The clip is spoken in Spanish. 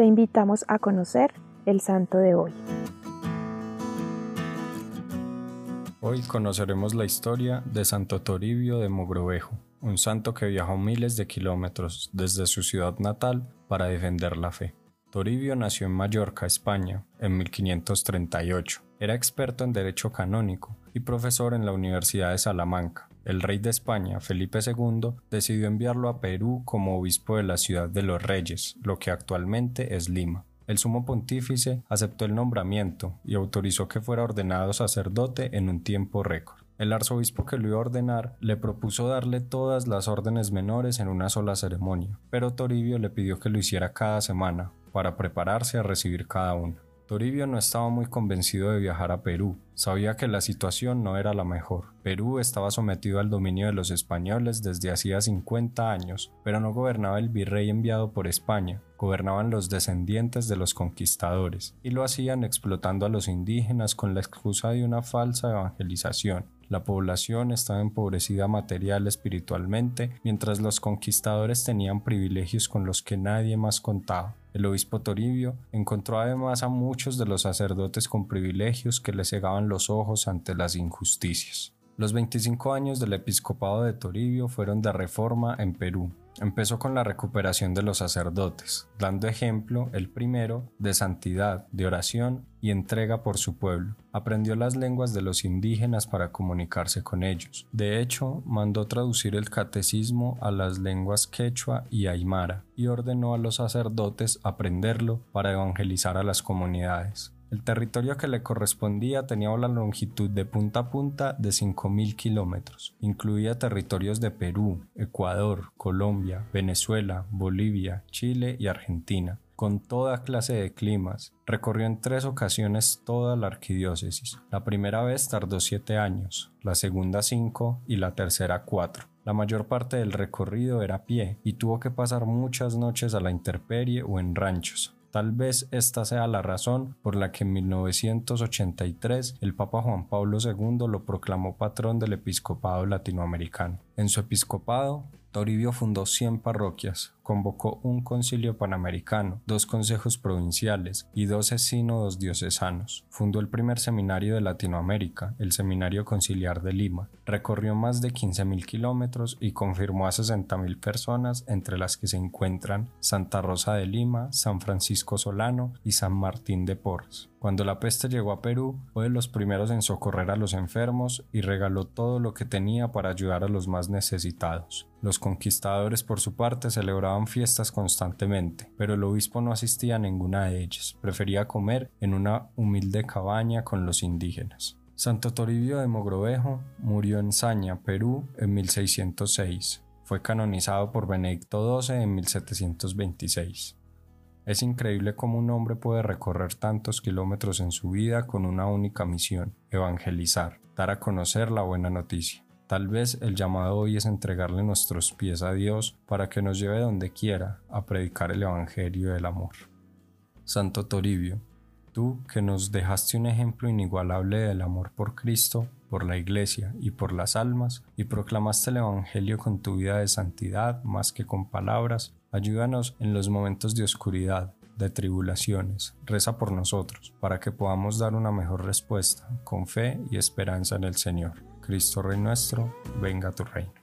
te invitamos a conocer el santo de hoy. Hoy conoceremos la historia de Santo Toribio de Mogrovejo, un santo que viajó miles de kilómetros desde su ciudad natal para defender la fe. Toribio nació en Mallorca, España, en 1538. Era experto en derecho canónico y profesor en la Universidad de Salamanca. El rey de España, Felipe II, decidió enviarlo a Perú como obispo de la ciudad de los Reyes, lo que actualmente es Lima. El sumo pontífice aceptó el nombramiento y autorizó que fuera ordenado sacerdote en un tiempo récord. El arzobispo que lo iba a ordenar le propuso darle todas las órdenes menores en una sola ceremonia, pero Toribio le pidió que lo hiciera cada semana, para prepararse a recibir cada uno. Toribio no estaba muy convencido de viajar a Perú, sabía que la situación no era la mejor. Perú estaba sometido al dominio de los españoles desde hacía 50 años, pero no gobernaba el virrey enviado por España, gobernaban los descendientes de los conquistadores, y lo hacían explotando a los indígenas con la excusa de una falsa evangelización. La población estaba empobrecida material espiritualmente, mientras los conquistadores tenían privilegios con los que nadie más contaba. El obispo Toribio encontró además a muchos de los sacerdotes con privilegios que le cegaban los ojos ante las injusticias. Los 25 años del episcopado de Toribio fueron de reforma en Perú. Empezó con la recuperación de los sacerdotes, dando ejemplo, el primero, de santidad, de oración y entrega por su pueblo. Aprendió las lenguas de los indígenas para comunicarse con ellos. De hecho, mandó traducir el catecismo a las lenguas quechua y aymara y ordenó a los sacerdotes aprenderlo para evangelizar a las comunidades. El territorio que le correspondía tenía la longitud de punta a punta de 5.000 kilómetros. Incluía territorios de Perú, Ecuador, Colombia, Venezuela, Bolivia, Chile y Argentina con toda clase de climas. Recorrió en tres ocasiones toda la arquidiócesis. La primera vez tardó siete años, la segunda cinco y la tercera cuatro. La mayor parte del recorrido era a pie y tuvo que pasar muchas noches a la intemperie o en ranchos. Tal vez esta sea la razón por la que en 1983 el Papa Juan Pablo II lo proclamó patrón del episcopado latinoamericano. En su episcopado, Toribio fundó 100 parroquias, convocó un concilio panamericano, dos consejos provinciales y 12 sínodos diocesanos. Fundó el primer seminario de Latinoamérica, el Seminario Conciliar de Lima. Recorrió más de 15.000 kilómetros y confirmó a 60.000 personas, entre las que se encuentran Santa Rosa de Lima, San Francisco Solano y San Martín de Porres. Cuando la peste llegó a Perú, fue de los primeros en socorrer a los enfermos y regaló todo lo que tenía para ayudar a los más necesitados. Los conquistadores, por su parte, celebraban fiestas constantemente, pero el obispo no asistía a ninguna de ellas, prefería comer en una humilde cabaña con los indígenas. Santo Toribio de Mogrovejo murió en Saña, Perú, en 1606. Fue canonizado por Benedicto XII en 1726. Es increíble cómo un hombre puede recorrer tantos kilómetros en su vida con una única misión, evangelizar, dar a conocer la buena noticia. Tal vez el llamado hoy es entregarle nuestros pies a Dios para que nos lleve donde quiera a predicar el Evangelio del amor. Santo Toribio, tú que nos dejaste un ejemplo inigualable del amor por Cristo, por la Iglesia y por las almas, y proclamaste el Evangelio con tu vida de santidad más que con palabras, ayúdanos en los momentos de oscuridad, de tribulaciones, reza por nosotros, para que podamos dar una mejor respuesta, con fe y esperanza en el Señor. Cristo Rey nuestro, venga tu reino.